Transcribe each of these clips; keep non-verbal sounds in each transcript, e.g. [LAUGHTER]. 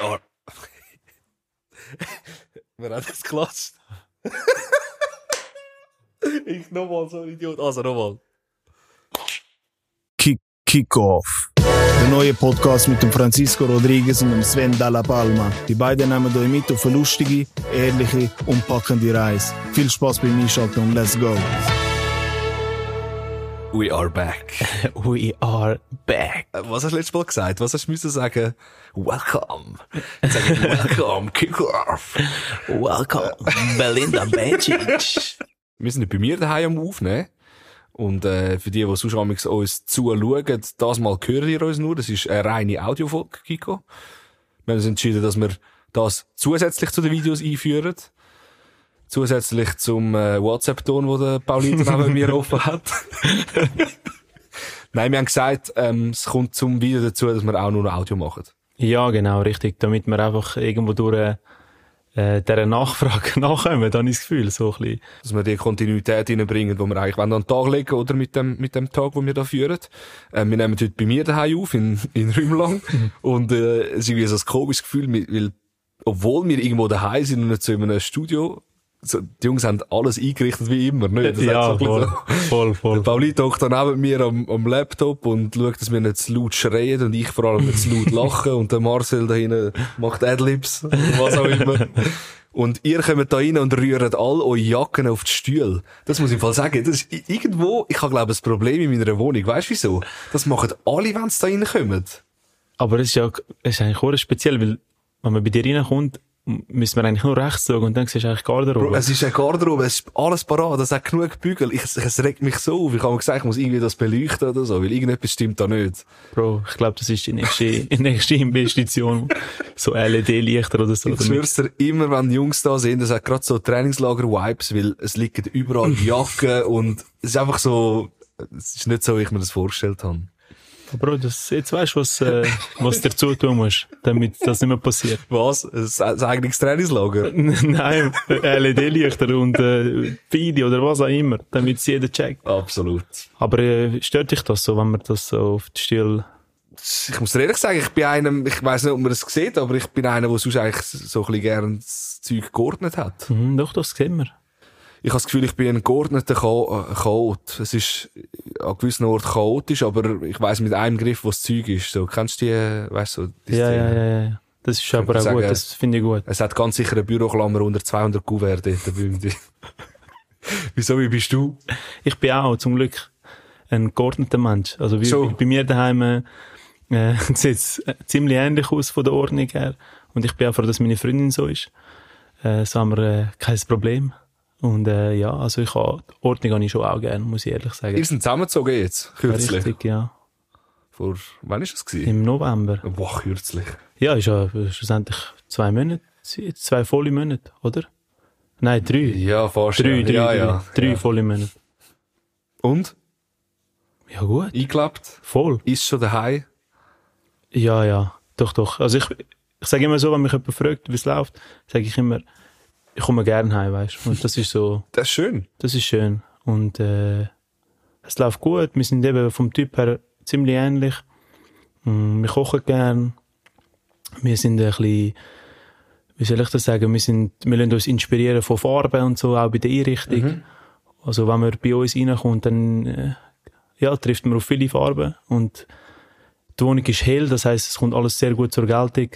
Are. Wer hat das gelassen? [LAUGHS] ich nochmal so ein Idiot. Also nochmal. Kick, Kickoff. Der neue Podcast mit dem Francisco Rodriguez und dem Sven Dalla Palma. Die beiden nehmen euch mit auf eine lustige, ehrliche und packende Reise. Viel Spaß beim Einschalten und let's go. We are back. [LAUGHS] We are back. Was hast du letztes Mal gesagt? Was hast du müssen sagen? Welcome. Sag ich welcome, kick off. Welcome, Belinda Bencic. [LAUGHS] Wir sind bei mir daheim am Aufnehmen. Und äh, für die, die sonst uns zuschauen, das mal hören ihr uns nur. Das ist eine reine Audiofolge, Kiko. Wir haben uns entschieden, dass wir das zusätzlich zu den Videos einführen. Zusätzlich zum äh, WhatsApp-Ton, wo der Paulito neben mir offen hat. [LAUGHS] Nein, wir haben gesagt, ähm, es kommt zum Video dazu, dass wir auch nur noch Audio machen. Ja, genau, richtig. Damit wir einfach irgendwo durch äh, dieser Nachfrage [LAUGHS] nachkommen, dann ist das Gefühl, so ein bisschen. dass wir die Kontinuität reinbringen, die wir eigentlich wollen an den Tag legen oder mit dem, mit dem Tag, den wir da führen. Ähm, wir nehmen heute bei mir daheim auf, in, in Rümlang. [LAUGHS] und, äh, es ist irgendwie so ein komisches Gefühl, weil, weil, obwohl wir irgendwo daheim sind und nicht so in einem Studio, so, die Jungs haben alles eingerichtet wie immer, nicht? Das ja, so voll, bisschen voll, Der voll. Paulito hockt dann neben mir am, am Laptop und schaut, dass wir nicht zu laut schreien und ich vor allem nicht zu laut lachen und der Marcel da hinten macht Adlibs oder was auch immer. Und ihr kommt da rein und rührt all eure Jacken auf die Stühle. Das muss ich im Fall sagen. Das ist irgendwo, ich habe glaube ich ein Problem in meiner Wohnung. Weißt du wieso? Das machen alle, wenn sie da reinkommen. Aber es ist ja, es ist eigentlich auch speziell, weil, wenn man bei dir reinkommt, müssen wir eigentlich nur rechts schauen und dann siehst du eigentlich Garderobe. Bro, es ist eine Garderobe, es ist alles parat, es hat genug Bügel. Ich, es regt mich so auf. Ich habe mir gesagt, ich muss irgendwie das beleuchten oder so, weil irgendetwas stimmt da nicht. Bro, ich glaube, das ist die nächste, [LAUGHS] die nächste Investition. So LED-Lichter oder so. Ich schwör's dir, immer wenn die Jungs da sind, das hat gerade so Trainingslager-Vibes, weil es liegen überall Jacken und es ist einfach so, es ist nicht so, wie ich mir das vorgestellt habe. Bro, das, jetzt weißt du, was, äh, was dir zutun musst, damit das nicht mehr passiert. Was? Ein, ein eigenes Trainingslager? [LAUGHS] Nein, LED-Lichter und äh, Video oder was auch immer, damit es jeder checkt. Absolut. Aber äh, stört dich das so, wenn man das so auf die Stil... Ich muss ehrlich sagen, ich bin einem, ich weiss nicht, ob man das sieht, aber ich bin einer, der sonst eigentlich so ein bisschen gerne das Zeug geordnet hat. Mhm, doch, das sehen wir. Ich habe das Gefühl, ich bin ein geordneter äh, Chaot. Es ist an gewissen Orten chaotisch, aber ich weiss mit einem Griff, was das Zeug ist. So, kennst du die, äh, weißt du, so, die Ja, Szene? ja, ja, ja. Das ist aber auch sagen, gut, das finde ich gut. Es hat ganz sicher eine Büroklammer unter 200 Kuvert dort beim [LAUGHS] Wieso, wie bist du? Ich bin auch zum Glück ein geordneter Mensch. Also wie, So. bei mir daheim äh, [LAUGHS] sieht es äh, ziemlich ähnlich aus von der Ordnung her. Und ich bin auch froh, dass meine Freundin so ist. Äh, so haben wir äh, kein Problem. Und äh, ja, also ich habe, die Ordnung habe ich schon auch gerne, muss ich ehrlich sagen. Ihr sind zusammengezogen jetzt, kürzlich. Richtig, ja. Vor, wann ist das gewesen? Im November. Boah, kürzlich. Ja, ist ja schlussendlich zwei Monate, zwei volle Monate, oder? Nein, drei. Ja, fast. Drei, ja. drei, ja, drei, ja. drei ja. volle Monate. Und? Ja gut, Eingelebt? voll. Ist schon daheim? Ja, ja, doch, doch. Also ich, ich sage immer so, wenn mich jemand fragt, wie es läuft, sage ich immer, ich komme gerne heim, weißt du. Und das ist so, Das ist schön. das ist schön. Und äh, es läuft gut. Wir sind eben vom Typ her ziemlich ähnlich. Mm, Wir kochen gern. Wir sind ein bisschen, wie soll ich das sagen, wir, sind, wir lassen uns inspirieren von Farben und so, auch bei der Einrichtung. Also wenn man bei uns reinkommt, dann äh, ja, trifft man auf viele Farben. Und die Wohnung ist hell, das heißt, es kommt alles sehr gut zur Geltung.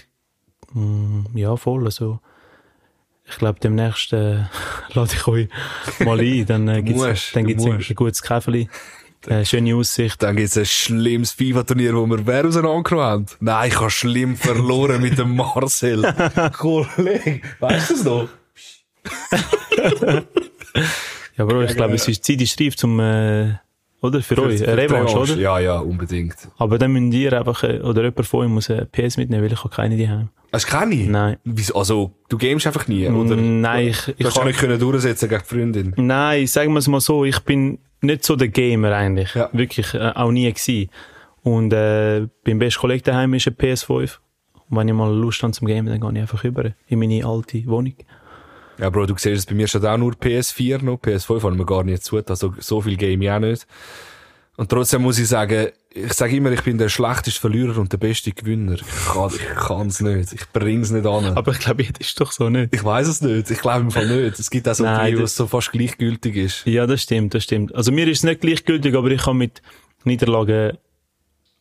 Mm, ja, voll. Also, ich glaube, demnächst äh, [LAUGHS] lade ich euch mal ein. Dann äh, du gibt's ein, ein gutes Käferli. [LAUGHS] Äh, schöne Aussicht. Dann gibt's ein schlimmes FIFA-Turnier, wo wir wer auseinandergenommen haben. Nein, ich habe schlimm verloren mit dem Marcel. [LAUGHS] Kollege, weißt du es noch? Ja, Bro, ich glaube, es ist Zeit ist reif zum, äh, oder? Für, euch. Für- Eine für Revanche, oder? Ja, ja, unbedingt. Aber dann müsst ihr einfach, äh, oder jemand von euch muss ein PS mitnehmen, weil ich habe keine daheim. Hast du keine? Nein. Also, du gamest einfach nie, oder? Nein, ich, Du ich hast kann, nicht können durchsetzen gegen die Freundin. nein, sagen wir es mal so, ich bin nicht so der Gamer eigentlich. Ja. Wirklich, äh, auch nie gewesen. Und, äh, beim besten Kollegen daheim ist ein PS5. Und wenn ich mal Lust habe zum Gamen, dann gehe ich einfach rüber in meine alte Wohnung. Ja, Bro, du siehst es, bei mir steht auch nur PS4 noch. PS5 haben wir gar nicht zu. Also, so viel game ich auch nicht. Und trotzdem muss ich sagen, ich sage immer, ich bin der schlechteste Verlierer und der beste Gewinner. Ich kann, ich kann's nicht. Ich bring's nicht an. Aber ich glaube, das ist doch so nicht. Ich weiß es nicht. Ich glaube im Fall nicht. Es gibt auch so Nein, das- es so fast gleichgültig ist. Ja, das stimmt, das stimmt. Also mir ist es nicht gleichgültig, aber ich kann mit Niederlagen,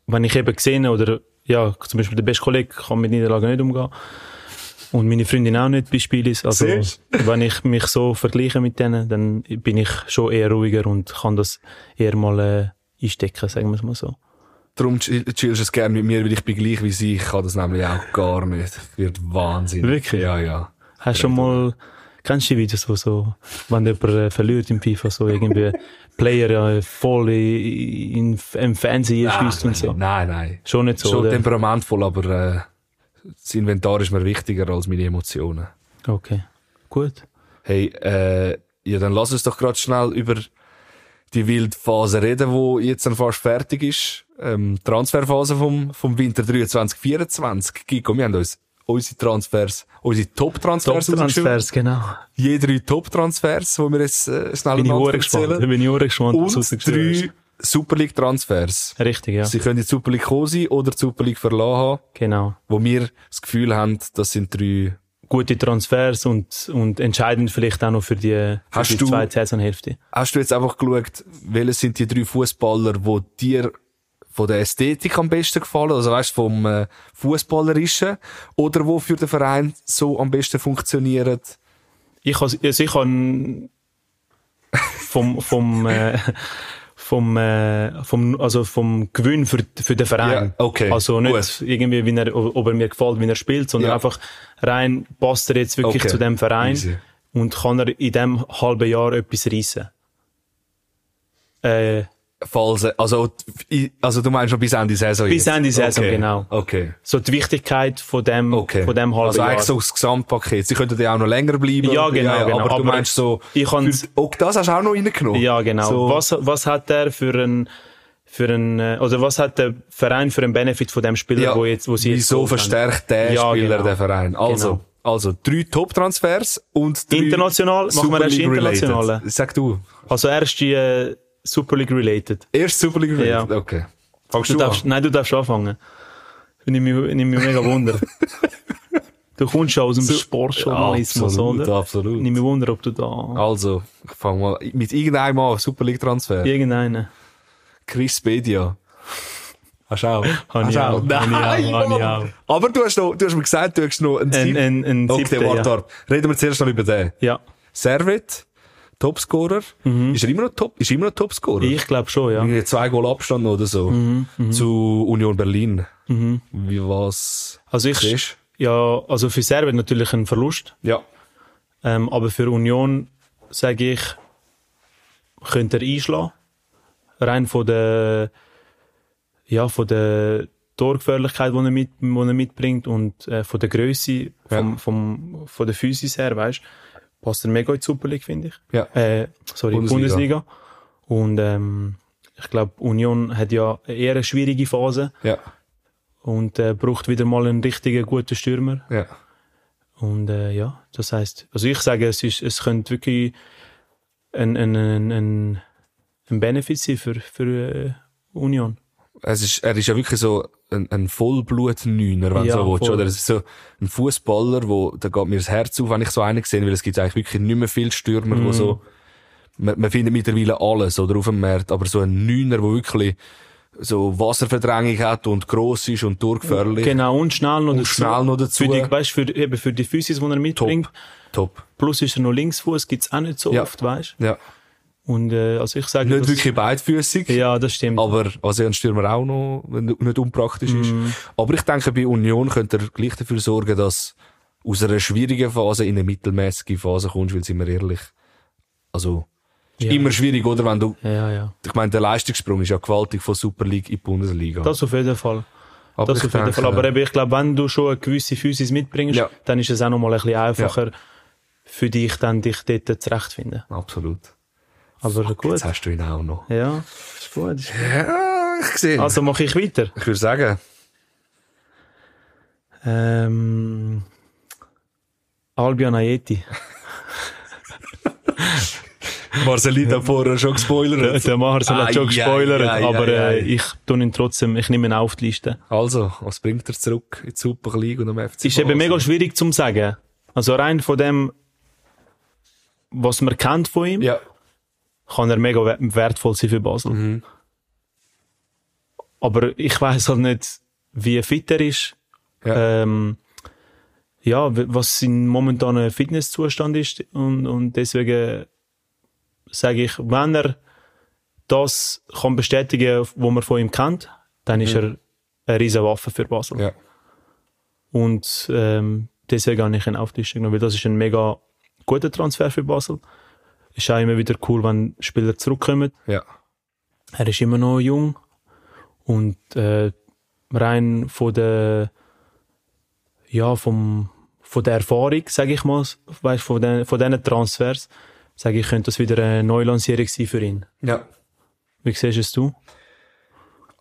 wenn ich eben gesehen oder ja, zum Beispiel der beste Kollege kann mit Niederlagen nicht umgehen. Und meine Freundin auch nicht bei Spielis. Also, Siehst wenn ich mich so vergleiche mit denen, dann bin ich schon eher ruhiger und kann das eher mal äh, einstecken, sagen wir es mal so. Darum chill- chillst du es gerne mit mir, weil ich bin gleich wie sie. Ich kann das nämlich auch gar nicht. Wird Wahnsinn. Wirklich? Ja, ja. Hast du schon mal, kennst du die Videos, wo so, wenn jemand äh, verliert im FIFA, so irgendwie [LAUGHS] Player äh, voll in, in, im Fernsehen schießt und so? Nein, nein. Schon nicht so, Schon temperamentvoll, aber äh, das Inventar ist mir wichtiger als meine Emotionen. Okay, gut. Hey, äh, ja, dann lass uns doch gerade schnell über die Wildphase reden, wo jetzt dann fast fertig ist. Ähm, Transferphase vom, vom Winter 23, 24. Gico, wir haben uns unsere Transfers, unsere Top-Transfers. Top-Transfers, genau. Je drei Top-Transfers, die wir jetzt äh, schnell Bin ich gespannt. erzählen. Bin ich gespannt, Und drei Super League-Transfers. hast. Richtig, ja. Sie können in die Super League gekommen sein oder die Super League verlassen haben, Genau. wo wir das Gefühl haben, das sind drei Gute Transfers und, und entscheidend vielleicht auch noch für die, für die du- zweite Saisonhälfte. Hast du jetzt einfach geschaut, welche sind die drei Fußballer, wo dir von der Ästhetik am besten gefallen, also weißt vom äh, Fußballerischen, oder wo für den Verein so am besten funktionieren? Ich habe, also ich habe vom, vom, äh, vom, äh, vom, also vom Gewinn für, für den Verein. Ja, okay, Also nicht gut. irgendwie, wie er, ob er mir gefällt, wie er spielt, sondern Ja. einfach rein, passt er jetzt wirklich Okay, zu dem Verein easy. und kann er in dem halben Jahr etwas reissen. Äh, Falls, also, also du meinst schon bis Ende Saison Bis jetzt? Ende Saison, okay. genau. Okay. so die Wichtigkeit von dem, Okay. von dem halben also Jahr. eigentlich so das Gesamtpaket. Sie könnten ja auch noch länger bleiben. Ja, genau, genau. Aber, du Aber meinst so, ich für, auch das hast du auch noch reingenommen? Ja, genau. So, Was, was hat der für ein, für ein, äh, oder was hat der Verein für einen Benefit von dem Spieler, ja, wo jetzt, wo sie wieso verstärkt der Ja, Spieler genau. den Verein? Also, Genau. also drei Top-Transfers und drei International? Machen wir erst internationalen? Sag du. Also erst die äh, Super League related. Erst Super League related? Ja. Okay. Fangst Du du, darfst, an? nein, du darfst anfangen. Nimm mich, nimm mich mega Wunder. [LAUGHS] du kommst schon aus dem Sportjournalismus, absolut, oder? absolut. Nimm mich Wunder, ob du da Also, ich fang mal mit irgendeinem an. Super League Transfer. irgendeinen. Chris Bedia. Hast du auch? [LAUGHS] Habe ich auch. Ich auch. Habe ich auch. Aber du hast, noch, du hast mir gesagt, du hast noch einen Ein, Tipp. ein, ein Okay, warte, ja. Reden wir zuerst noch über den. ja. Servet, Topscorer. Ist er immer noch Top? Ist er immer noch Topscorer? Ich glaube schon, ja. Irgendwie zwei Goal Abstand oder so. Mhm, Zu Union Berlin. Wie was? Also ich, siehst? ja, also für Servet natürlich ein Verlust. Ja. Ähm, aber für Union sage ich, könnte er einschlagen. Rein von der, ja, von der Torgefährlichkeit, die er, mit, die er mitbringt und äh, von der Größe, vom, Ja. vom, von der Physis her, weißt passt er mega in die Super League, finde ich. Ja. Äh, sorry, Bundesliga. Bundesliga. Und ähm, ich glaube, Union hat ja eher eine schwierige Phase Ja. und äh, braucht wieder mal einen richtigen guten Stürmer. Ja. Und äh, ja, das heißt, also ich sage, es, ist, es könnte wirklich ein, ein, ein, ein, ein Benefit sein für, für äh, Union. Es ist, er ist ja wirklich so ein, ein Vollblut-Neuner, wenn Ja, du so willst, voll. oder? Es ist so ein Fußballer, wo, da geht mir das Herz auf, wenn ich so einen sehe, weil es gibt eigentlich wirklich nicht mehr viele Stürmer, Mhm. wo so, man, man findet mittlerweile alles, oder, auf dem Markt, aber so ein Neuner, wo wirklich so Wasserverdrängung hat und gross ist und durchgefährlich. Genau, und schnell noch Und schnell noch dazu. Für die, weißt, für, eben für die Physis, die er mitbringt. Top. Plus ist er noch Linksfuß, gibt's auch nicht so Ja. oft, weißt Ja. Und äh, also ich sage, Nicht das- wirklich beidfüßig. Ja, das stimmt. Aber, also ein Stürmer auch noch, nicht unpraktisch ist. Mhm. Aber ich denke, bei Union könnte er gleich dafür sorgen, dass aus einer schwierigen Phase in eine mittelmäßige Phase kommst, weil sind wir ehrlich. Also, ist Ja. immer schwierig, oder? Wenn du, ja, ja. ich meine, der Leistungssprung ist ja gewaltig von Super League in die Bundesliga. Das auf jeden Fall. aber Das ich auf jeden denke, Fall. Aber eben, ich glaube, wenn du schon eine gewisse Physis mitbringst, dann ist es auch noch mal ein bisschen einfacher für dich, dann dich dort zurechtfinden. Absolut. Aber gut. Jetzt hast du ihn auch noch. Ja, ist gut. Ist gut. Ja, ich sehe. Also mache ich weiter. ich würde sagen, Ähm, Albion Ayeti. [LAUGHS] Marcelin hat vorher schon gespoilert. der Marcel hat schon Ai, gespoilert, ai, ai, aber ai, äh, ich tue ihn trotzdem, ich nehme ihn auf die Liste. Also, was bringt er zurück in die Super League und am FC Ist eben mega schwierig zu sagen. Also rein von dem, was man kennt von ihm, Ja. Kann er mega wer- wertvoll sein für Basel. Mhm. Aber ich weiß halt nicht, wie fit er ist. Ja. Ähm, ja, was sein momentaner Fitnesszustand ist. Und, und deswegen sage ich, wenn er das kann bestätigen, was man von ihm kennt, dann ist er eine riesige Waffe für Basel. Mhm. ja. Und ähm, deswegen habe ich ihn auf die Liste genommen, weil das ist ein mega guter Transfer für Basel. Ist auch immer wieder cool, wenn Spieler zurückkommen. Ja. Er ist immer noch jung und äh, rein von der ja vom von der Erfahrung, sage ich mal, weißt, von den von diesen Transfers, sage ich, könnte das wieder eine Neulancierung sein für ihn. Ja. Wie siehst es du?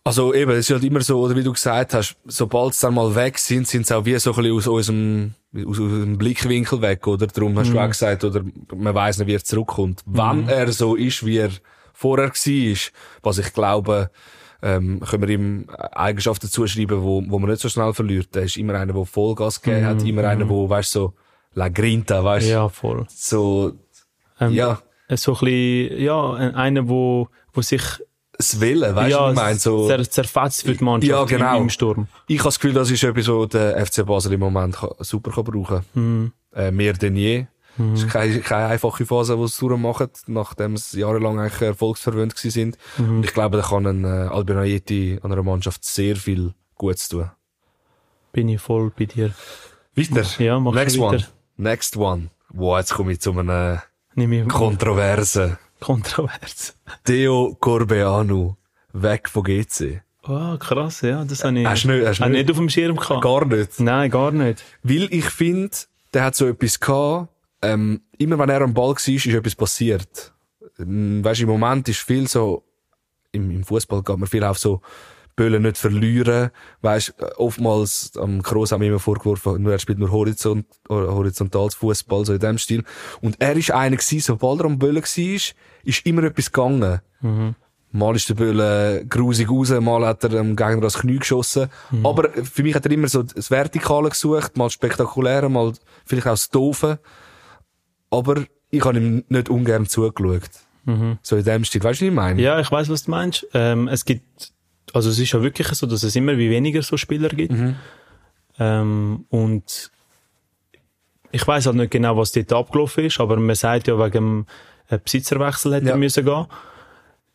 Also eben, es ist halt immer so, oder wie du gesagt hast, sobald sie dann mal weg sind, sind sie auch wie so ein bisschen aus unserem, aus unserem Blickwinkel weg, oder? Darum hast du auch gesagt, oder man weiss nicht, wie er zurückkommt. Wenn er so ist, wie er vorher war, was ich glaube, ähm, können wir ihm Eigenschaften zuschreiben, wo, wo man nicht so schnell verliert. Er ist immer einer, der Vollgas gegeben hat, immer einer, der, weißt so, La Grinta, weißt Ja, voll. so, Ähm, ja, So ein bisschen, ja, ein- einer, wo, wo sich das Willen, weißt du, ja, was ich meine? So, zer, zerfetzt für die Mannschaft Ja, genau. im, im Sturm. Ich habe das Gefühl, das ist etwas, was der FC Basel im Moment kann, super kann brauchen Mhm. Äh, mehr denn je. Es ist keine, keine einfache Phase, die sie durchmachen, nachdem sie jahrelang eigentlich erfolgsverwöhnt sind. Mhm. Und ich glaube, da kann ein äh, Albin Ayeti an einer Mannschaft sehr viel Gutes tun. Bin ich voll bei dir. Weiter. Ja, mach Next weiter. one. Next one. Wow, jetzt komme ich zu einem Nimm ich Kontroversen. Kontrovers. Theo Corbeanu. Weg von GC. Oh, krass, ja, das habe ich, Hast du nicht- hast du ich nicht- nicht auf dem Schirm gehabt. Gar nicht. Nein, gar nicht. Weil ich finde, der hat so etwas gehabt, ähm, immer wenn er am Ball war, ist etwas passiert. Ähm, Weißt, im Moment ist viel so, im, im Fußball geht man viel auf so, Böllen nicht verlieren. Weißt, äh, oftmals, am Kroos haben wir immer vorgeworfen, nur er spielt nur horizont, äh, horizontales Fußball, so in dem Stil. Und er ist einer gewesen, sobald er am Böllen war, ist immer etwas gegangen. Mal ist der Böhle grusig raus, mal hat er dem Gegner das Knie geschossen. Aber für mich hat er immer so das Vertikale gesucht, mal spektakuläre, mal vielleicht auch das Doofe. Aber ich habe ihm nicht ungern zugeschaut. So in dem Stil. Weißt du, was ich meine? Ja, ich weiß, was du meinst. Ähm, es gibt, also es ist ja wirklich so, dass es immer wie weniger so Spieler gibt. Mhm. Ähm, und ich weiß halt nicht genau, was dort abgelaufen ist, aber man sagt ja, wegen dem äh, Besitzerwechsel hätte Ja. er müssen gehen.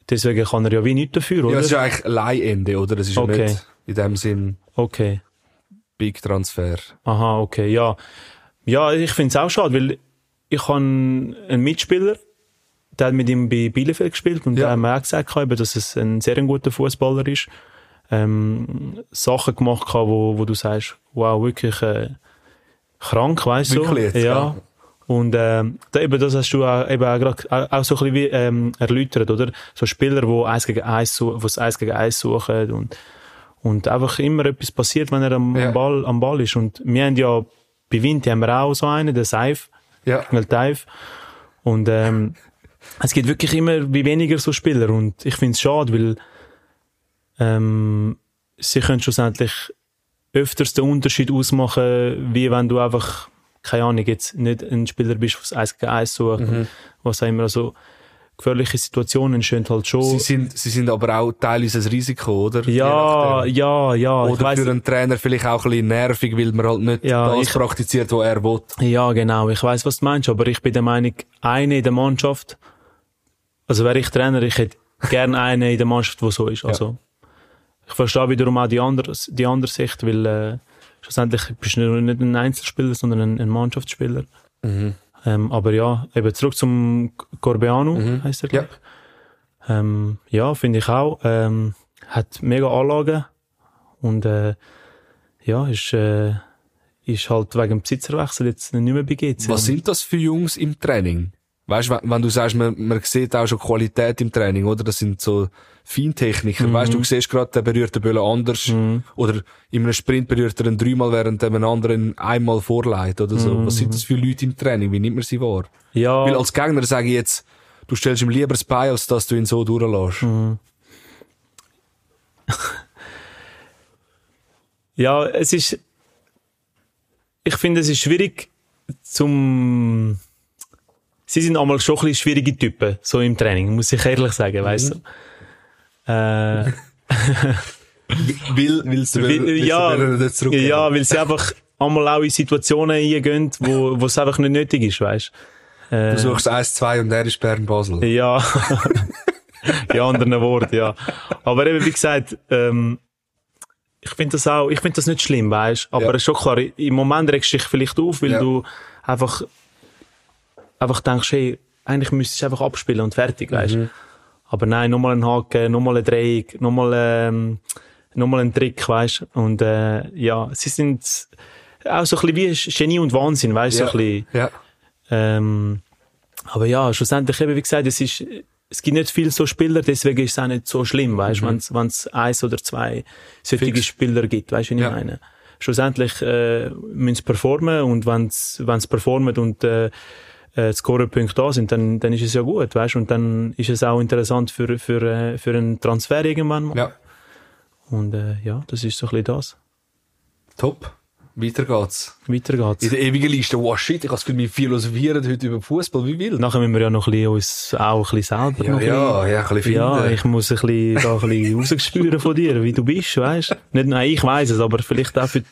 Deswegen kann er ja wie nichts dafür, oder? Ja, es ist ja eigentlich Leihende, oder? Das ist Okay. ja nicht in dem Sinn okay. Big Transfer. Aha, okay, ja. Ja, ich finde es auch schade, weil ich habe einen Mitspieler, der hat mit ihm bei Bielefeld gespielt und Ja. der hat mir auch gesagt, dass es ein sehr guter Fußballer ist. Ähm, Sachen gemacht wo, wo du sagst, wow, wirklich äh, krank, weißt du? Wirklich jetzt, ja. ja. Und ähm, da, eben das hast du auch, eben auch, grad, auch, so ein bisschen wie, ähm, erläutert, oder? So Spieler, die eins gegen eins, wo's eins gegen eins suchen und und einfach immer etwas passiert, wenn er am, Ja. Ball, am Ball ist. Und wir haben ja, bei Vinti haben wir auch so einen, den Seif, Ja. Und ähm, es gibt wirklich immer wie weniger so Spieler. Und ich finde es schade, weil ähm, sie können schlussendlich öfters den Unterschied ausmachen, wie wenn du einfach, keine Ahnung, jetzt nicht ein Spieler bist, der eins gegen eins sucht. Mhm. Was auch immer. Also gefährliche Situationen entstehen halt schon. Sie sind, sie sind aber auch teilweise ein Risiko, oder? Ja, ja, ja. Oder für einen Trainer vielleicht auch ein bisschen nervig, weil man halt nicht Ja, das ich- praktiziert, was er will. Ja, genau. Ich weiß, was du meinst, aber ich bin der Meinung, eine in der Mannschaft, also wäre ich Trainer, ich hätte gerne eine in der Mannschaft, wo so ist. Also, ich verstehe wiederum auch die andere, die andere Sicht, weil äh, schlussendlich bist du nicht ein Einzelspieler, sondern ein, ein Mannschaftsspieler. Ähm, aber ja, eben zurück zum Corbeanu, heißt er, glaube ich. Ähm, ja, finde ich auch. Ähm, hat mega Anlagen und äh, ja, ist, äh, ist halt wegen dem Besitzerwechsel jetzt nicht mehr bei GC. Was sind das für Jungs im Training? Weißt du, wenn, du sagst, man, man sieht auch schon Qualität im Training, oder? Das sind so Feintechniker. Weißt du, du siehst gerade, der berührt den Böllen anders. Oder in einem Sprint berührt er ihn dreimal, während er einen anderen einmal vorleitet, oder so. Was sind das für Leute im Training? Wie nimmt man sie wahr? Ja, Weil als Gegner sage ich jetzt, du stellst ihm lieber das Bein, als dass du ihn so durchlässt. Mhm. [LAUGHS] Ja, es ist, ich finde, es ist schwierig zum, sie sind einmal schon ein bisschen schwierige Typen, so im Training, muss ich ehrlich sagen, weißt du. Äh, Will, willst du, Weil- willst ja, du zurückgehen? ja, weil sie einfach einmal auch in Situationen eingehen, wo, wo es einfach nicht nötig ist, weißt äh, Du suchst 1-2 und er ist Bern-Basel. Ja. [LAUGHS] in anderen Worten, ja. Aber eben, wie gesagt, ähm, ich finde das auch, ich finde das nicht schlimm, weißt Aber Ja. es ist schon klar, im Moment regst du dich vielleicht auf, weil Ja. du einfach, einfach denkst, hey, eigentlich müsstest du einfach abspielen und fertig, weißt Mhm. Aber nein, nochmal ein Haken, nochmal ein Dreieck, nochmal, ähm, nochmal ein Trick, weißt Und, äh, ja, sie sind auch so ein bisschen wie Genie und Wahnsinn, weißt ja. so ein bisschen. ja. Ähm, aber ja, schlussendlich eben, wie gesagt, es ist, es gibt nicht viele so Spieler, deswegen ist es auch nicht so schlimm, weißt du, wenn es eins oder zwei solche Mhm. Fix. Spieler gibt, weißt du, wie ich Ja. meine? Schlussendlich äh, müssen sie performen und wenn sie performen und äh, äh, die Scorerpunkte da sind, dann, dann ist es ja gut, weißt du, und dann ist es auch interessant für, für, äh, für einen Transfer irgendwann mal. ja. Und äh, ja, das ist so ein bisschen das. Top. Weiter geht's. Weiter In geht's. der ewigen Liste. Wow, shit, ich habe das Gefühl, wir philosophieren heute über Fußball. Wie wild. Nachher müssen wir ja noch ein bisschen uns auch ein bisschen selber Ja, noch ein bisschen ja, ja, ein bisschen finden. Ja, ich muss ein bisschen, da ein bisschen [LAUGHS] rausspüren von dir, wie du bist, weißt Nicht nur ich weiss es, aber vielleicht auch für,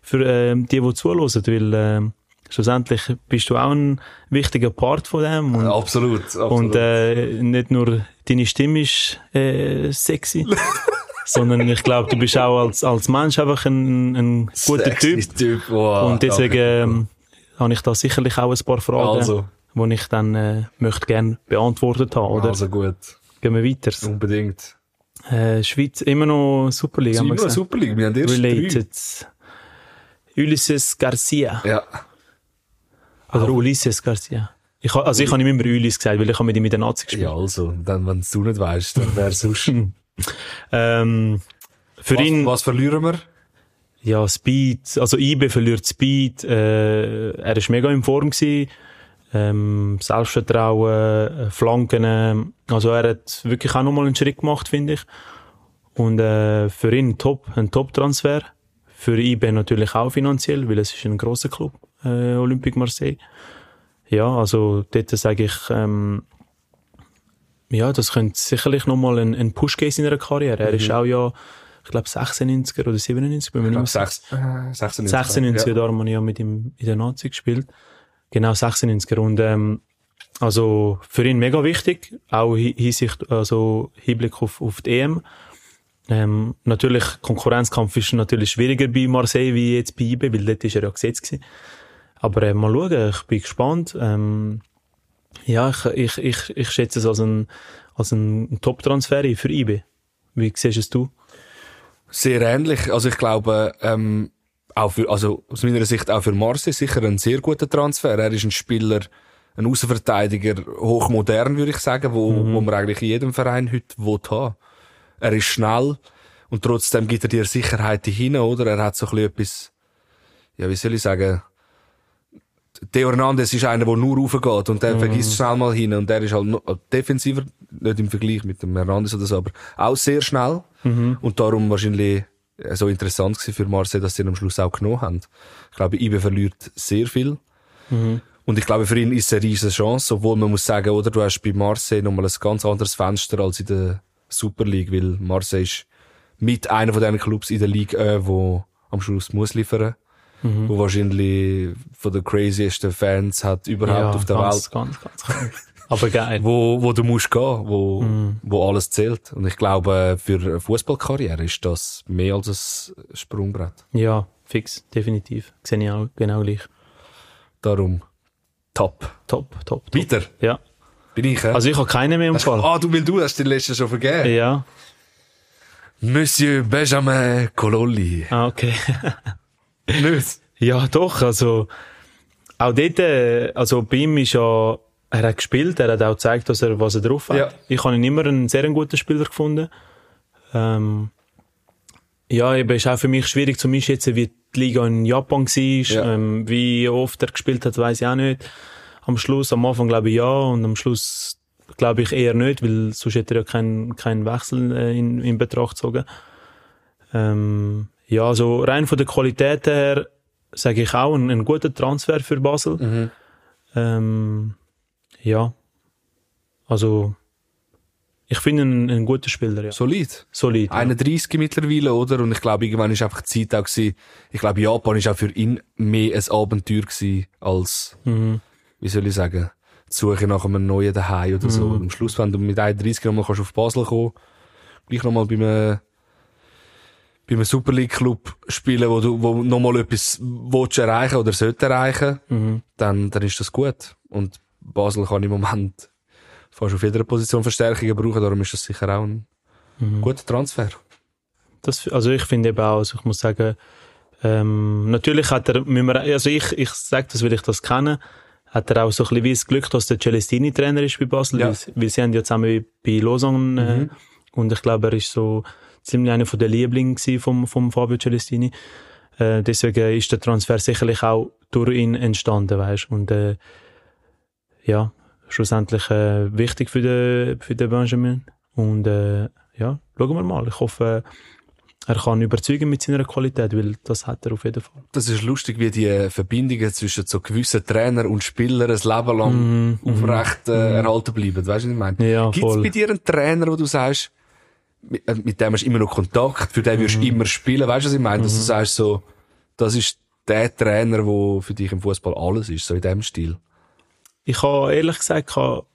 für ähm, die, die zuhören, weil ähm, schlussendlich bist du auch ein wichtiger Part von dem. Und, Absolut, absolut. und äh, nicht nur deine Stimme ist äh, sexy, [LAUGHS] sondern ich glaube, du bist auch als, als Mensch einfach ein, ein guter Sexy Typ. typ. Wow, Und deswegen ähm, habe ich da sicherlich auch ein paar Fragen, Also. die ich dann äh, möchte gerne beantwortet haben, oder? Also gut. Gehen wir weiter. Unbedingt. Äh, Schweiz, immer noch Superliga, Immer gesagt. Super League. Wir haben erst drei. Related. Ulysses Garcia. Ja. Oder Ulysses Garcia. Ich, ha- also ich habe ihm immer Ulis gesagt, weil ich habe mit ihm in der Nazi gespielt. Ja, also. Dann, wenn du nicht weißt, dann wäre [LAUGHS] sonst. Ähm, für was, ihn, was verlieren wir? ja, Speed, also IB verliert Speed, äh, er ist mega in Form gewesen, ähm, Selbstvertrauen, äh, Flanken, äh, also er hat wirklich auch nochmal einen Schritt gemacht, finde ich. Und äh, für ihn top, ein Top-Transfer. Für IB natürlich auch finanziell, weil es ist ein großer Club, äh, Olympique Marseille. Ja, also dort sage ich, ähm, ja, das könnte sicherlich nochmal ein, ein Push geben in seiner Karriere. Er ist auch ja, ich glaube 96er oder 97, bin mir Ich nicht mehr sicher. sechs, äh, 96. 96, Ja. darum habe ich ja mit ihm in der Nazi gespielt. Genau, 96er. Und, ähm, also, für ihn mega wichtig, auch hi- Hinsicht, also, Hinblick auf, auf die EM. Ähm, natürlich, Konkurrenzkampf ist natürlich schwieriger bei Marseille wie jetzt bei IB, weil dort ist er ja gesetzt gewesen. Aber, äh, mal schauen, ich bin gespannt. Ähm, ja, ich, ich, ich, ich schätze es als ein, als ein Top-Transfer für IB. Wie siehst es du? Sehr ähnlich. Also ich glaube, ähm, auch für, also aus meiner Sicht auch für Marseille sicher ein sehr guter Transfer. Er ist ein Spieler, ein Außenverteidiger, hochmodern, würde ich sagen, wo, wo man eigentlich in jedem Verein heute will haben. Er ist schnell und trotzdem gibt er dir Sicherheit hin, oder? Er hat so ein bisschen etwas, ja, wie soll ich sagen, Theo Hernandez ist einer, der nur raufgeht und der vergisst schnell mal hin und der ist halt noch, defensiver, nicht im Vergleich mit dem Hernandez oder so, aber auch sehr schnell. Und darum wahrscheinlich äh, so interessant gewesen für Marseille, dass sie ihn am Schluss auch genommen haben. Ich glaube, Ibe verliert sehr viel. Und ich glaube, für ihn ist es eine riesige Chance, obwohl man muss sagen, oder, du hast bei Marseille nochmal ein ganz anderes Fenster als in der Super League, weil Marseille ist mit einer von diesen Clubs in der Liga, äh, wo am Schluss muss liefern wo wahrscheinlich von den craziesten Fans hat überhaupt auf der ganz, Welt, Ganz, ganz, ganz. [LAUGHS] Aber geil. wo, wo du musst gehen, wo, wo alles zählt. Und ich glaube, für eine Fußballkarriere ist das mehr als ein Sprungbrett. Ja, fix, definitiv. Sehe ich auch genau gleich. Darum, top. Top, top, top. Weiter. Ja. Bin ich, hä? Also ich habe keinen mehr im Fall. Ah, du, weil du hast den letzten schon vergeben. Ja. Monsieur Benjamin Cololli. Ah, okay. [LAUGHS] Nicht? ja, doch, also auch dort, äh, also bei ihm ist ja, er hat gespielt, er hat auch gezeigt, dass er, was er drauf hat. Ja. Ich habe ihn immer einen sehr guten Spieler gefunden. Ähm, ja, eben ist auch für mich schwierig zu einschätzen, wie die Liga in Japan war. Ja. Ähm, wie oft er gespielt hat, weiß ich auch nicht. Am Schluss, am Anfang glaube ich ja und am Schluss glaube ich eher nicht, weil sonst hätte er ja keinen keinen Wechsel äh, in, in Betracht gezogen. Ähm, ja, also rein von der Qualität her sage ich auch ein, ein guter Transfer für Basel. Mhm. Ähm, ja, also ich finde ihn ein guter Spieler, ja. Solid. Solid. Ja. 31 mittlerweile, oder? Und ich glaube, irgendwann ist einfach die Zeit auch gewesen. Ich glaube, Japan ist auch für ihn mehr ein Abenteuer gewesen, als, Mhm. wie soll ich sagen, die Suche nach einem neuen Daheim oder so. Mhm. Und am Schluss, wenn du mit 31 nochmal kannst auf Basel kommen, gleich nochmal bei einem, bei einem Super League Club spielen, wo du, wo nochmal etwas willst erreichen oder sollte erreichen, Mhm. dann, dann ist das gut. Und Basel kann im Moment fast auf jeder Position Verstärkungen brauchen, darum ist das sicher auch ein Mhm. guter Transfer. Das, also ich finde eben auch, also ich muss sagen, ähm, natürlich hat er, müssen wir, also ich, ich sage das, weil ich das kenne, hat er auch so ein bisschen wie das Glück, dass der Celestini Trainer ist bei Basel, Ja. weil, weil sie haben ja zusammen bei Lausanne, äh, Mhm. und ich glaube, er ist so ziemlich einer Lieblingen gewesen vom, vom Fabio Celestini. Äh, deswegen ist der Transfer sicherlich auch durch ihn entstanden, weißt und äh, ja, schlussendlich äh, wichtig für den, für den Benjamin. Und äh, ja, schauen wir mal. Ich hoffe, er kann überzeugen mit seiner Qualität, weil das hat er auf jeden Fall. Das ist lustig, wie die Verbindungen zwischen so gewissen Trainer und Spieler ein Leben lang Mhm, aufrecht äh, erhalten bleiben. Weißt du, was ich meine? Ja, Gibt es bei dir einen Trainer, wo du sagst, mit, äh, mit dem hast du immer noch Kontakt, für den wirst Mhm. du immer spielen? Weißt du, was ich meine? Dass du sagst so, das ist der Trainer, der für dich im Fußball alles ist, so in dem Stil. Ich habe ehrlich gesagt, habe,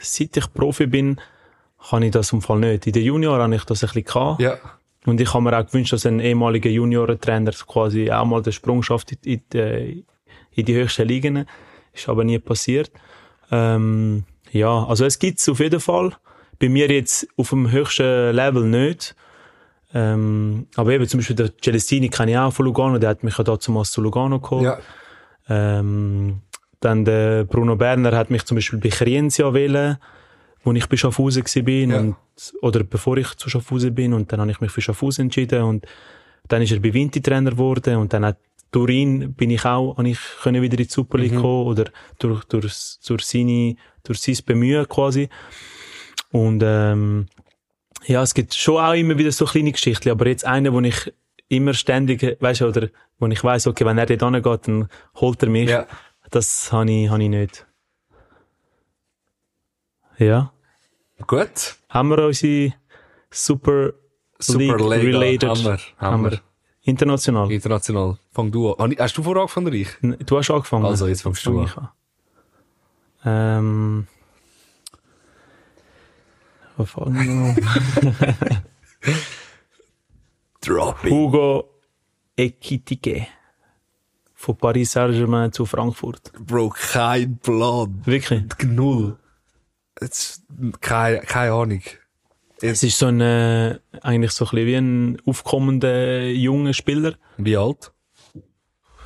seit ich Profi bin, kann ich das im Fall nicht. In den Junioren habe ich das ein bisschen gehabt. Ja. Und ich habe mir auch gewünscht, dass ein ehemaliger Juniorentrainer quasi auch mal den Sprung schafft in, die- in die höchsten Ligen. Ist aber nie passiert. Ähm, ja, also es gibt's auf jeden Fall. Bei mir jetzt auf dem höchsten Level nicht. Ähm, aber eben zum Beispiel der Celestini kenne ich auch von Lugano, der hat mich ja damals zu Lugano geholt. Ja. Ähm, dann der Bruno Berner hat mich zum Beispiel bei Krienzia wählen, wo ich bei Schaffhausen bin Ja. und oder bevor ich zu Schaffhausen bin und dann habe ich mich für Schaffhausen entschieden und dann ist er bei Vinti Trainer geworden und dann hat durch ihn bin ich auch, habe ich können wieder in die Super League kommen oder durch, durch, durch seine, durch sein Bemühen quasi. Und, ähm, ja, es gibt schon auch immer wieder so kleine Geschichten, aber jetzt eine, wo ich immer ständig, weißt du, oder, wo ich weiss, okay, wenn er dort hingeht, dann holt er mich. Ja. Das habe ich, habe ich nicht. Ja. Gut. Haben wir unsere Super, Super League Lega. related? Haben wir. Haben wir. International. International. Fang du an. Hast du vorher angefangen, ich? Du hast angefangen. Also, jetzt fängst du an. Ähm. Wo fangen wir an? [LAUGHS] Dropping. Hugo Ekitike. Von Paris Saint-Germain zu Frankfurt. Bro, kein Plan. Wirklich. Null. Jetzt, keine, keine Ahnung. Es ist so ein, äh, eigentlich so ein bisschen wie ein aufkommender junger Spieler. Wie alt?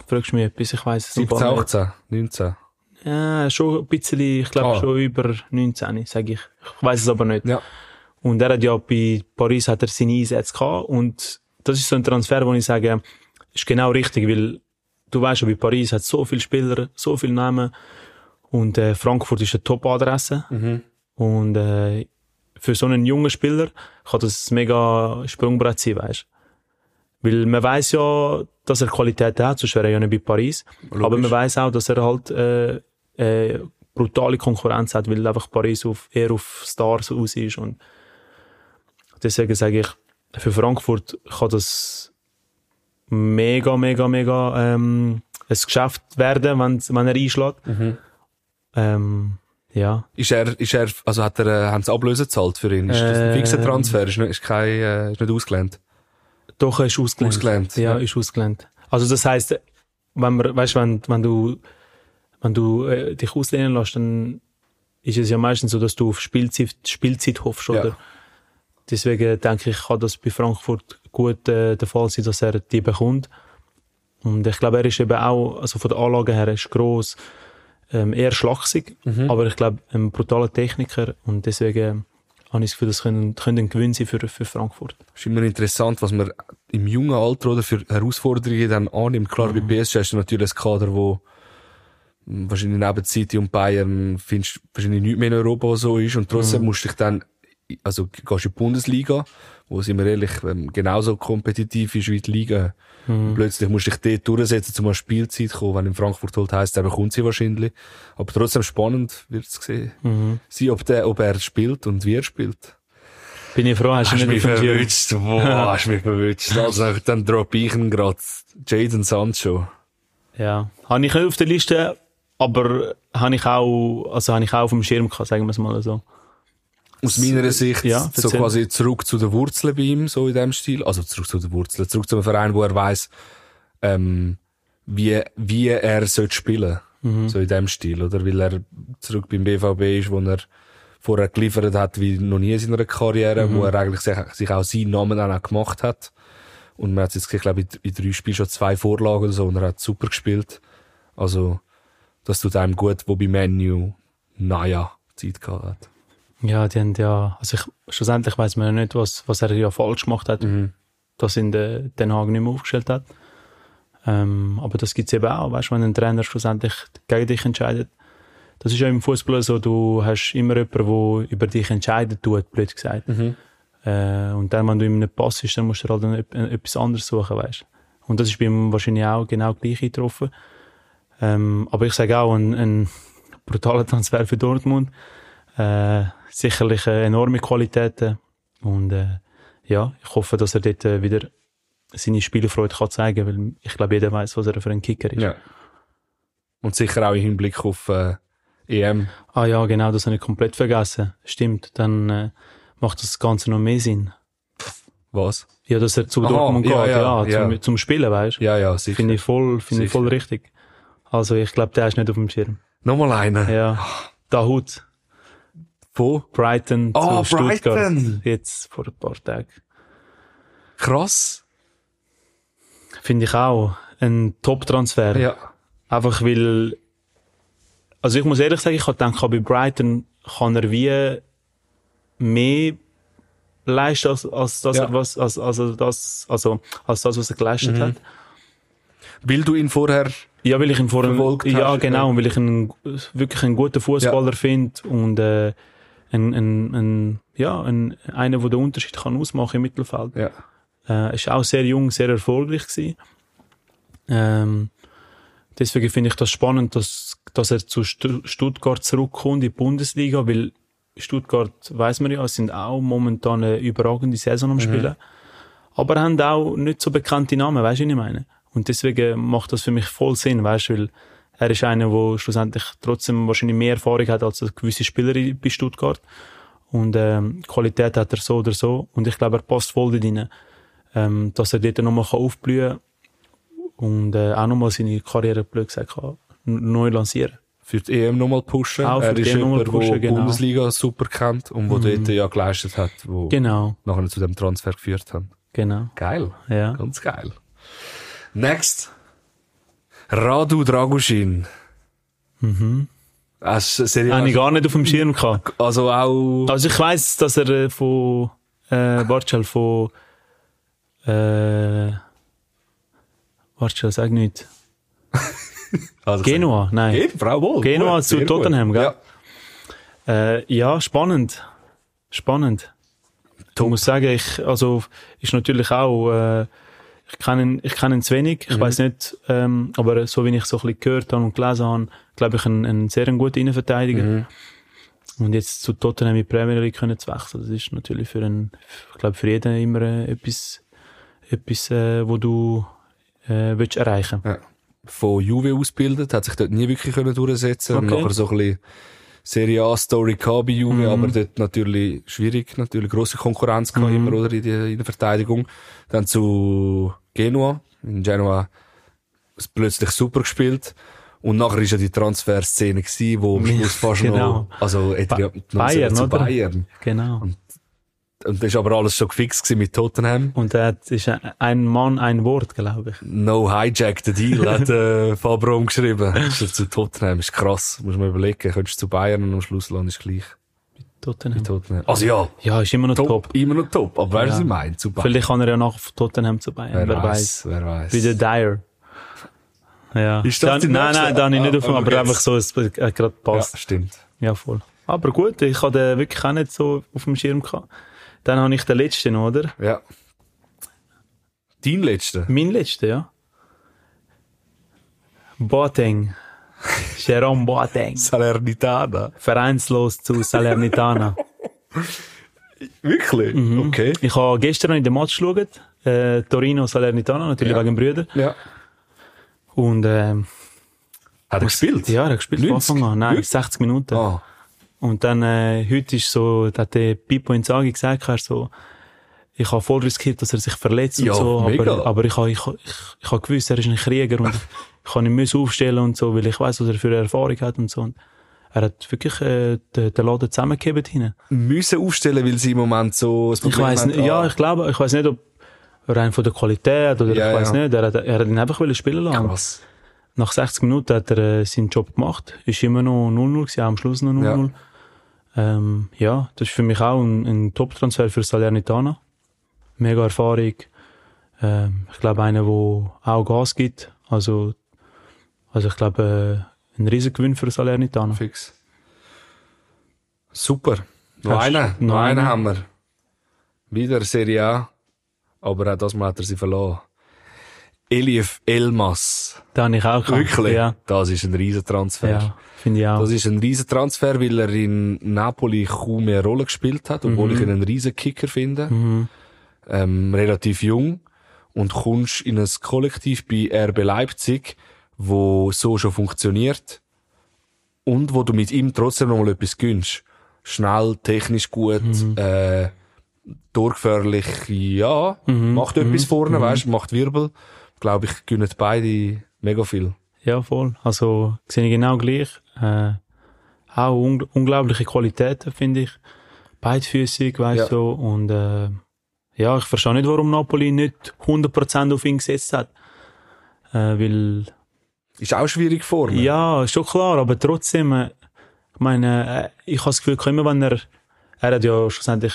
Fragst du mich etwas, ich weiss es im 17, Fall nicht. 18, 19. Ja, schon ein bisschen, ich glaube Ah. schon über 19, sage ich. Ich weiß es aber nicht. Ja. Und er hat ja bei Paris hat er seine Einsätze gehabt und das ist so ein Transfer, wo ich sage, ist genau richtig, weil du weißt ja, bei Paris hat so viele Spieler, so viele Namen und äh, Frankfurt ist eine Top-Adresse Mhm. und äh, für so einen jungen Spieler kann das ein mega Sprungbrett sein, weißt Weil man weiß ja, dass er Qualität hat, sonst wäre er ja nicht bei Paris. Logisch. Aber man weiß auch, dass er halt äh, äh, brutale Konkurrenz hat, weil einfach Paris auf, eher auf Stars aus ist. Und deswegen sage ich, für Frankfurt kann das mega, mega, mega ähm, ein Geschäft werden, wenn, wenn er einschlägt. Mhm. Ähm, ja. Ist er, ist er, also hat er, äh, haben sie Ablöse gezahlt für ihn? Ist das ein Ähm. fixer Transfer? Ist nicht, ist kein, äh, ist nicht ausgelernt? Doch, er ist ausgelernt. Ausgelernt, Ja, ja. ist ausgelernt. Also das heisst, wenn man, weißt, wenn, wenn du, wenn du äh, dich auslehnen lässt, dann ist es ja meistens so, dass du auf Spielzeit, Spielzeit hoffst, Ja. oder? Deswegen denke ich, kann das bei Frankfurt gut äh, der Fall sein, dass er die bekommt. Und ich glaube, er ist eben auch, also von der Anlage her, er ist gross, ähm, eher schlachsig, Mhm. aber ich glaube, ein brutaler Techniker und deswegen habe ich das Gefühl, das könnte, könnte ein Gewinn sein für, für Frankfurt. Ist immer interessant, was man im jungen Alter oder für Herausforderungen dann annimmt. Klar, Mhm. bei PSG hast du natürlich ein Kader, wo, wahrscheinlich neben City und Bayern findest du wahrscheinlich nichts mehr in Europa, was so ist. Und trotzdem musst du dich dann, also gehst du in die Bundesliga, wo, sind wir ehrlich, ähm, genauso kompetitiv ist wie die Liga. Und plötzlich musst du dich dort durchsetzen, zum Spielzeit kommen. Wenn in Frankfurt halt heisst, er bekommt sie wahrscheinlich. Aber trotzdem spannend wird es gesehen. sein, ob, der, ob er spielt und wie er spielt. Bin ich froh, hast du Hast du nicht mich verwünscht? Boah, [LAUGHS] hast du mich verwünscht. Also, dann drop ich ihn grad. Jaden Sancho. Ja. Habe ich auf der Liste, aber habe ich auch, also habe ich auch auf dem Schirm gehabt, sagen wir es mal so. Aus meiner Sicht, Ja, so quasi zurück zu den Wurzeln bei ihm, so in dem Stil. Also zurück zu den Wurzeln, zurück zu einem Verein, wo er weiß, ähm, wie, wie er sollte spielen. So in dem Stil, oder? Weil er zurück beim BVB ist, wo er vorher geliefert hat, wie noch nie in seiner Karriere, wo er eigentlich sich, sich auch seinen Namen dann auch gemacht hat. Und man hat jetzt, ich glaube, in, in drei Spielen schon zwei Vorlagen oder so, und er hat super gespielt. Also, das tut einem gut, wo bei Menu, naja, Zeit gehabt hat. Ja, die haben ja, also ich, schlussendlich weiß man ja nicht, was, was er ja falsch gemacht hat, dass ihn der Den Haag nicht mehr aufgestellt hat. Ähm, aber das gibt's eben auch, weißt du, wenn ein Trainer schlussendlich gegen dich entscheidet. Das ist ja im Fußball so, du hast immer jemanden, der über dich entscheiden tut, blöd gesagt. Äh, und dann, wenn du ihm nicht passt, dann musst du halt etwas anderes suchen, weißt Und das ist bei ihm wahrscheinlich auch genau gleich getroffen. Ähm, aber ich sage auch, ein, ein brutaler Transfer für Dortmund. Äh, sicherlich äh, enorme Qualitäten. Und äh, ja, ich hoffe, dass er dort äh, wieder seine Spielfreude kann zeigen kann, weil ich glaube, jeder weiß, was er für ein Kicker ist. Ja. Und sicher auch im Hinblick auf äh, EM. Ah ja, genau, das habe ich komplett vergessen. Stimmt, dann äh, macht das Ganze noch mehr Sinn. Was? Ja, dass er zu Aha, Dortmund ja, geht, ja, ja, Zum, zum Spielen, weißt du? Ja, ja, sicher. Finde ich voll, finde ich voll richtig. Also ich glaube, der ist nicht auf dem Schirm. Nochmal einer. Ja, Dahut, Wo? Brighton Ah, zu Stuttgart. Brighton. Jetzt vor ein paar Tagen. Krass. Finde ich auch ein Top-Transfer. Ja. Einfach weil, also ich muss ehrlich sagen, ich habe gedacht, bei Brighton kann er wie mehr leisten als, als das, Ja. was, als, also das, also, als das, was er geleistet Mhm. hat. Weil du ihn vorher, Ja, weil ich ihn vor Verfolgt ja, genau, ja. weil ich ihn wirklich einen guten Fußballer finde und, äh, ein, ein, ein, ja, ein, einer, der den Unterschied kann ausmachen im Mittelfeld. ja. Äh, ist auch sehr jung, sehr erfolgreich gewesen. Ähm, deswegen finde ich das spannend, dass, dass er zu Stu Stuttgart zurückkommt in die Bundesliga, weil Stuttgart, weiß man ja, sind auch momentan eine überragende Saison am Spielen. Aber haben auch nicht so bekannte Namen, weißt du, was ich meine? Und deswegen macht das für mich voll Sinn, weißt du, weil er ist einer, der schlussendlich trotzdem wahrscheinlich mehr Erfahrung hat als gewisse Spieler in- bei Stuttgart. Und ähm, Qualität hat er so oder so. Und ich glaube, er passt voll dort rein. Ähm, dass er dort nochmal aufblühen kann und äh, auch nochmal seine Karriere, blöd gesagt, kann, neu lancieren Für die EM nochmal pushen. Auch für er die ist EM nochmal jemand, der die genau. Bundesliga super kennt und wo dort ja geleistet hat, wo Genau, nachher zu dem Transfer geführt hat. genau. Geil. Ja. Ganz geil. Next. Radu Dragusin. Mhm. Das ist Habe ich gar nicht auf dem Schirm gehabt. Also auch, Also ich weiss, dass er äh, von äh, Bartschel von äh, Bartschel, sag nicht. [LAUGHS] also Genua, nein. Frau Wohl. Genua Gut, zu Tottenham, gut. gell? Ja. Äh, ja, spannend. Spannend. Ich muss sagen, ich, also, ist natürlich auch, äh, ich kenne ihn, ich kenne ihn zu wenig. Ich weiß nicht, ähm, aber so wie ich so ein bisschen gehört habe und gelesen habe, glaube ich, ein, ein sehr guter Innenverteidiger. Und jetzt zu Tottenham in Premier League können zu wechseln, das ist natürlich für einen, ich glaube, für jeden immer äh, etwas, etwas, äh, wo du, äh, willst erreichen. Ja. Von Juve ausgebildet, hat sich dort nie wirklich können durchsetzen und Okay. nachher so ein bisschen Serie A Story gehabt bei Juve, aber dort natürlich schwierig, natürlich grosse Konkurrenz gehabt immer, oder, in der, in der Verteidigung. Dann zu Genua, in Genua, es plötzlich super gespielt. Und nachher ist ja die Transferszene gewesen, wo am Schluss fast Genau. noch, also, hätte ja, Bayern, zu oder? Bayern. Genau. Und das ist aber alles schon gefixt mit Tottenham. Und er hat- ist ein- Mann, ein Wort, glaube ich. No hijack the deal, hat äh, [LAUGHS] Fabro umgeschrieben. Ist zu Tottenham, ist krass. Muss man überlegen, könntest du zu Bayern und am Schluss landest gleich Tottenham. Tottenham. Also ja, Ja, ist immer noch top, top. immer noch top. Aber was Ja. ich meine? Zu Bayern. Vielleicht kann er ja nach Tottenham zu Bayern, Wer, wer, weiß, weiß. wer weiß. Wie der Dyer. Ja. Ist das Da- die nein, nein, da habe ich nicht Ah, auf aber aber einfach so, es hat gerade Ja, passt. stimmt. Ja, voll. Aber gut, ich hatte den wirklich auch nicht so auf dem Schirm gehabt. Dann habe ich den letzten, oder? Ja. Dein letzter? Mein letzter, ja. Boateng. [LAUGHS] Jerome Boateng. Salernitana. Vereinslos zu Salernitana. [LAUGHS] Wirklich? Mhm. Okay. Ich habe gestern in den Match geschaut. Äh, Torino Salernitana, natürlich Ja. wegen Brüder. Ja. Und, ähm, Hat er gespielt? ja, er hat gespielt von 90? Anfang an. Nein, Wirklich? 60 Minuten. Ah. Und dann, äh, heute ist so, da hat der Pippo Inzaghi gesagt, er so, ich habe voll riskiert, dass er sich verletzt Ja, und so, mega. aber, aber ich habe, ich, ich, ich habe gewusst, er ist ein Krieger und [LAUGHS] ich kann ihn müssen aufstellen und so, weil ich weiß, was er für eine Erfahrung hat und so. Und er hat wirklich, äh, den, den Laden zusammengegeben hinten. Müssen aufstellen, weil sie im Moment so ein Ich weiß nicht, ja, ich glaube, ich weiß nicht, ob rein von der Qualität oder Ja, ich weiß ja. nicht, er hat, er hat ihn einfach spielen lassen. Krass. Nach 60 Minuten hat er äh, seinen Job gemacht. Ist immer noch 0-0 gewesen, auch am Schluss noch 0-0. Ja. Ähm, ja, das ist für mich auch ein, ein Top-Transfer für Salernitana. Mega Erfahrung. Ähm, ich glaube, einer, der auch Gas gibt. Also, also ich glaube, äh, ein riesen Gewinn für Salernitana. Fix. Super. Noch Hast- einen. Noch einen haben wir. Wieder Serie A. Aber auch das Mal hat er sie verloren. Elif Elmas. Da habe ich auch gehabt. Wirklich? Ja, Das ist ein Riesentransfer. ja finde ich auch. Das ist ein Riesentransfer, weil er in Napoli kaum mehr Rolle gespielt hat, obwohl Mhm. ich ihn einen Riesenkicker finde. Ähm, relativ jung. Und kommst in ein Kollektiv bei RB Leipzig, wo so schon funktioniert. Und wo du mit ihm trotzdem noch mal etwas gönnst. Schnell, technisch gut, Mhm. äh, torgefährlich, ja, Mhm. macht etwas vorne, weißt, macht Wirbel. Glaube ich, gönnen beide mega viel. Ja, voll. Also, sehe ich genau gleich. Äh, auch un unglaubliche Qualitäten, finde ich. Beidfüßig, weißt Ja. du. Und, äh, ja, ich verstehe nicht, warum Napoli nicht 100% auf ihn gesetzt hat. Äh, weil, Ist auch schwierig vorne. ja, ist schon klar, aber trotzdem, äh, ich meine, äh, ich habe das Gefühl, immer wenn er, er hat ja schlussendlich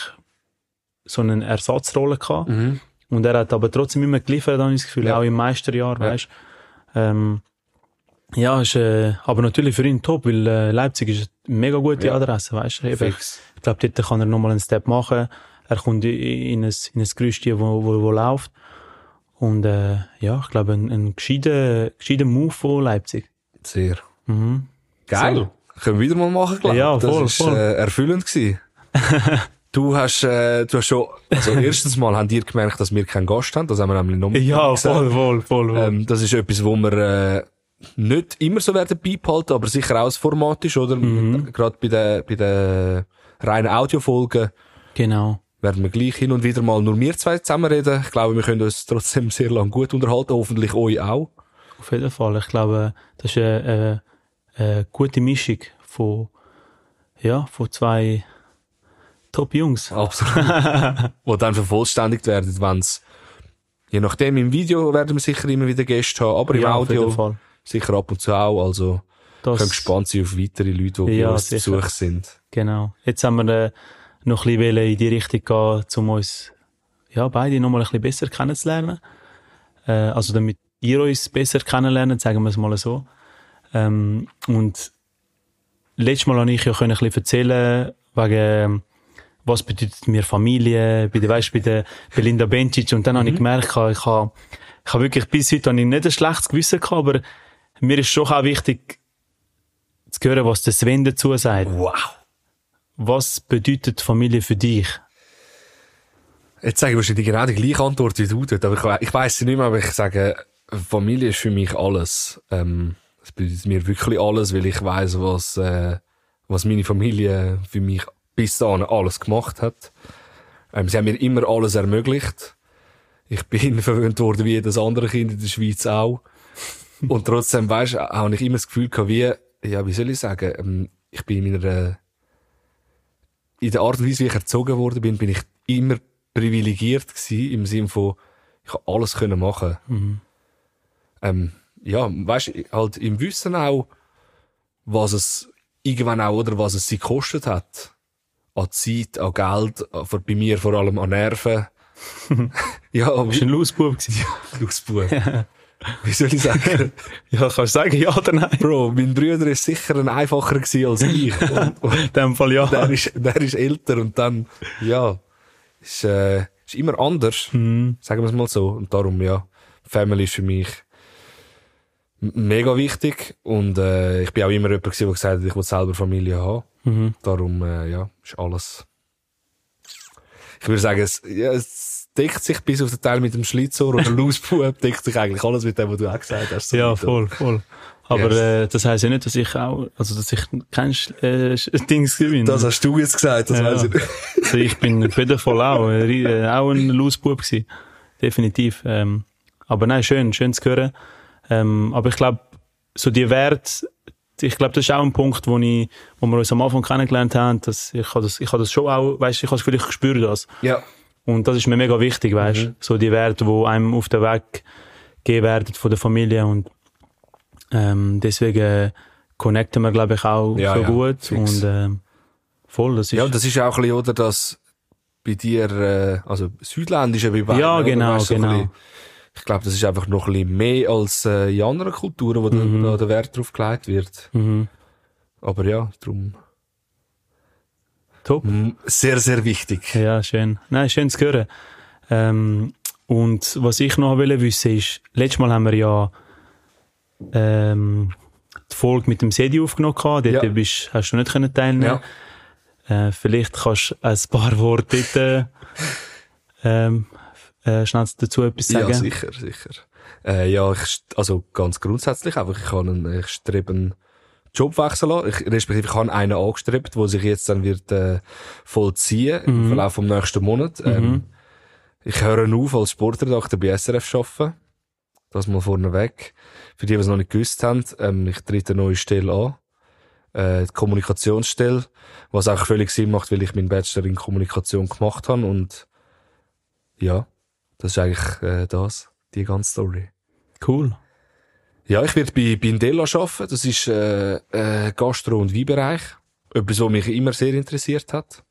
so eine Ersatzrolle gehabt. Mhm. Und er hat aber trotzdem immer geliefert, habe ich das Gefühl, Ja. auch im Meisterjahr, Ja. weißt ähm, Ja, ist, äh, aber natürlich für ihn top, weil äh, Leipzig ist eine mega gute Ja. Adresse, weißt du. Ich glaube, dort kann er nochmal einen Step machen. Er kommt in in ein, in ein Gerüst, wo, wo, wo läuft. Und äh, ja, ich glaube, ein, ein gescheiter, gescheiter Move von Leipzig. Sehr. Mhm. Geil. Können wir wieder mal machen, glaube ich. Ja, voll, das ist, voll. Äh, erfüllend gewesen. [LAUGHS] du hast, äh, du hast schon, also erstens mal haben dir gemerkt, dass wir keinen Gast haben. Das haben wir nämlich noch Ja, gesagt. voll, voll, voll. voll. Ähm, das ist etwas, wo wir, äh, nicht immer so werden beibehalten, aber sicher auch das Format ist, oder? Mhm. Gerade bei den, bei den reinen Audiofolgen genau. Werden wir gleich hin und wieder mal nur wir zwei zusammen reden. Ich glaube, wir können uns trotzdem sehr lang gut unterhalten, hoffentlich euch auch. Auf jeden Fall. Ich glaube, das ist eine, eine, eine gute Mischung von, ja, von zwei Top-Jungs. Absolut. [LAUGHS] Wo dann vervollständigt werden, wenn's, je nachdem, im Video werden wir sicher immer wieder Gäste haben, aber im Ja, jeden Audio sicher ab und zu auch, also, Das, können gespannt sein auf weitere Leute, die Ja, bei uns zu. Besuch sind. Genau. Jetzt haben wir äh, noch ein bisschen in die Richtung gehen, um uns, ja, beide noch mal ein bisschen besser kennenzulernen. Äh, also damit ihr uns besser kennenlernt, sagen wir es mal so. Ähm, und letztes Mal habe ich ja ein bisschen erzählen, wegen, ähm, was bedeutet mir Familie, bei der, weißt, bei der Belinda Bencic. Und dann habe ich gemerkt, ich habe, ich habe, ich habe wirklich bis heute habe ich nicht ein schlechtes Gewissen gehabt, aber mir ist schon auch wichtig, zu hören, was der Sven dazu sagt. Wow. Was bedeutet Familie für dich? Jetzt sage ich wahrscheinlich genau die gleiche Antwort wie du dort, aber ich, ich weiss sie nicht mehr, aber ich sage, Familie ist für mich alles. Ähm, es bedeutet mir wirklich alles, weil ich weiss, was, äh, was meine Familie für mich bis dahin alles gemacht hat. Ähm, sie haben mir immer alles ermöglicht. Ich bin [LAUGHS] verwöhnt worden wie jedes andere Kind in der Schweiz auch. Und trotzdem, weisst du, habe ich immer das Gefühl gehabt, wie, ja, wie soll ich sagen, ähm, ich bin in meiner, in der Art und Weise, wie ich erzogen worden bin, bin ich immer privilegiert gewesen, im Sinne von, ich habe alles können machen. Ähm, ja, weißt du, halt im Wissen auch, was es irgendwann auch, oder was es sie gekostet hat. An Zeit, an Geld, an- bei mir vor allem an Nerven. [LAUGHS] ja, aber Bist ein Lausbub [LAUGHS] gewesen? Lausbub. [LAUGHS] wie soll ich sagen? [LAUGHS] Ja, kannst du sagen, ja oder nein? Bro, mein Bruder ist sicher ein einfacher gewesen als ich. [LAUGHS] Und, und In dem Fall ja. der ist, der ist älter und dann, ja, ist, äh, ist immer anders. Mhm. Sagen wir es mal so. Und darum, ja, Family ist für mich mega wichtig. Und, äh, ich bin auch immer jemand gewesen, der gesagt hat, ich will selber Familie haben. Mhm. Darum, äh, ja, ist alles. Ich würde sagen, es, ja, es deckt sich bis auf den Teil mit dem Schlitzohr oder [LAUGHS] Lausbub, deckt sich eigentlich alles mit dem, was du auch gesagt hast. So Ja, voll, voll. Aber Yes. äh, das heisst ja nicht, dass ich auch, also dass ich kein äh, Dings gewinne. Das hast du jetzt gesagt, das Ja. weiss ich nicht. [LAUGHS] Also ich bin Fall auch, ri- äh, auch ein Lausbub gewesen. Definitiv. Ähm, aber nein, schön, schön zu hören. Ähm, aber ich glaube, so die Werte, ich glaube, das ist auch ein Punkt, wo ich, wo wir uns am Anfang kennengelernt haben, dass ich habe das, ich das schon auch, weißt, ich habe das Gefühl, ich spüre das. Ja. Und das ist mir mega wichtig, weißt, so die Werte, wo einem auf den Weg gegeben werden von der Familie und ähm, deswegen äh, connecten wir, glaube ich, auch Ja, so ja, gut fix. und ähm, voll, das ist Ja, das ist auch ein bisschen, oder, dass bei dir, äh, also südländische bei beiden, Ja, genau, Weißt so genau. bisschen- Ich glaube, das ist einfach noch ein bisschen mehr als äh, in anderen Kulturen, wo Mhm. da, da der Wert drauf gelegt wird. mhm. Aber ja, darum top. mm, sehr, sehr wichtig. Ja, schön. Nein, schön zu hören. Ähm, und was ich noch wollte wissen ist, letztes Mal haben wir ja ähm, die Folge mit dem Sedi aufgenommen gehabt. Dort Ja. bist, hast du nicht können teilnehmen. Ja. Äh, vielleicht kannst du ein paar Worte dort, äh, ähm, äh, schnell dazu etwas sagen. Ja, sicher, sicher. Äh, ja, ich, also ganz grundsätzlich einfach, ich kann einen, ich strebe einen Jobwechsel an. Ich, respektive, ich habe einen angestrebt, der sich jetzt dann wird, äh, vollziehen im Verlauf vom nächsten Monat. Ähm, ich höre auf als Sportredakteur bei SRF arbeiten. Das mal vorneweg. Für die, die es noch nicht gewusst haben, ähm, ich trete eine neue Stelle an. Äh, die Kommunikationsstelle. Was auch völlig Sinn macht, weil ich meinen Bachelor in Kommunikation gemacht habe und, ja, das ist eigentlich, äh, das. Die ganze Story. Cool. Ja, ich werde bei Bindella arbeiten. Das ist äh, äh, Gastro- und Weinbereich. Etwas, was mich immer sehr interessiert hat.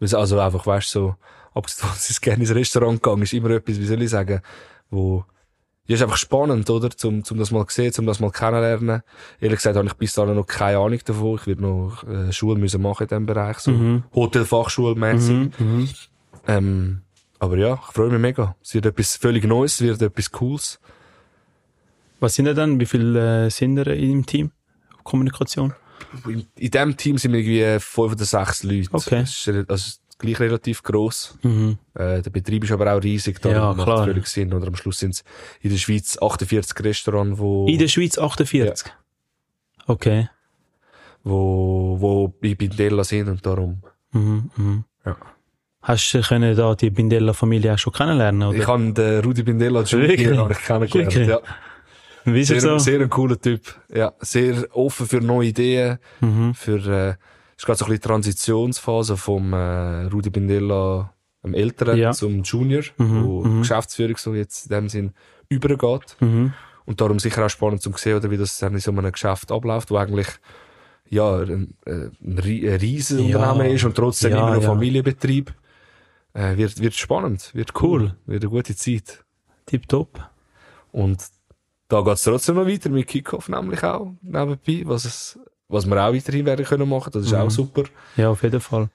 Also einfach, weißt so, abgesehen dass [LAUGHS] ich gerne ins Restaurant gegangen ist immer etwas, wie soll ich sagen, wo ja, ist einfach spannend, oder? Zum, zum das mal sehen, zum das mal kennenlernen. Ehrlich gesagt habe ich bis dahin noch keine Ahnung davon. Ich werde noch äh, Schule müssen machen in diesem Bereich, so Mhm. Hotelfachschulmäßig. Mhm. Mhm. Ähm, aber ja, ich freue mich mega. Es wird etwas völlig Neues, es wird etwas Cooles. Was sind denn dann? Wie viele äh, sind ihr im Team? Kommunikation? In, in diesem Team sind wir irgendwie fünf oder sechs Leute. Okay. Das ist, also gleich relativ gross. Mhm. Äh, der Betrieb ist aber auch riesig, da Ja, macht klar. völlig Sinn. Oder am Schluss sind es in der Schweiz 48 Restaurants, wo, In der Schweiz 48? Okay. wo, wo bei Bindella sind und darum. Mhm. Mhm. Ja. Hast du können da die Bindella-Familie auch schon kennenlernen? Oder? Ich habe den Rudi Bindella ich kennengelernt. Ja. Wie ist Sehr, so? sehr ein cooler Typ. Ja, sehr offen für neue Ideen. Mhm. Für, äh, es ist gerade so ein bisschen die Transitionsphase vom äh, Rudi Bindella, dem Älteren, Ja. zum Junior, Mhm, wo mhm. Geschäftsführung so jetzt in dem Sinn übergeht. Mhm. Und darum sicher auch spannend zu sehen, oder wie das dann in so einem Geschäft abläuft, wo eigentlich ja, ein, ein, Rie- ein riesen Ja. Unternehmen ist und trotzdem Ja, immer noch ja. Familienbetrieb. Äh, wird, wird spannend, wird cool, Cool. wird eine gute Zeit. Tipptopp. Und da geht's trotzdem noch weiter mit Kickoff nämlich auch nebenbei, was es, was wir auch weiterhin werden können machen, das ist Mhm. auch super. Ja, auf jeden Fall.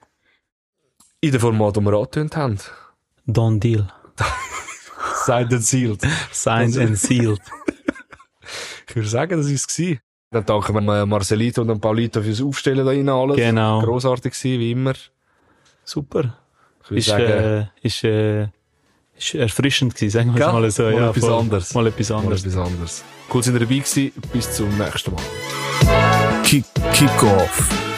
In dem Format, das wir angetönt haben. Done deal. [LAUGHS] Seid sealed. Signed and sealed. [LAUGHS] Ich würde sagen, das ist es Dann danken wir Marcelito und dem Paulito fürs Aufstellen da rein alles. Genau. Grossartig gewesen, wie immer. Super. Ich würde Ist, sagen, äh, ist, äh, erfrischend gewesen, sagen wir es mal so. Mal ja, etwas voll. anderes. Mal etwas mal anderes. etwas anderes. Cool, sind ihr dabei gewesen. Bis zum nächsten Mal. Kick, kick off.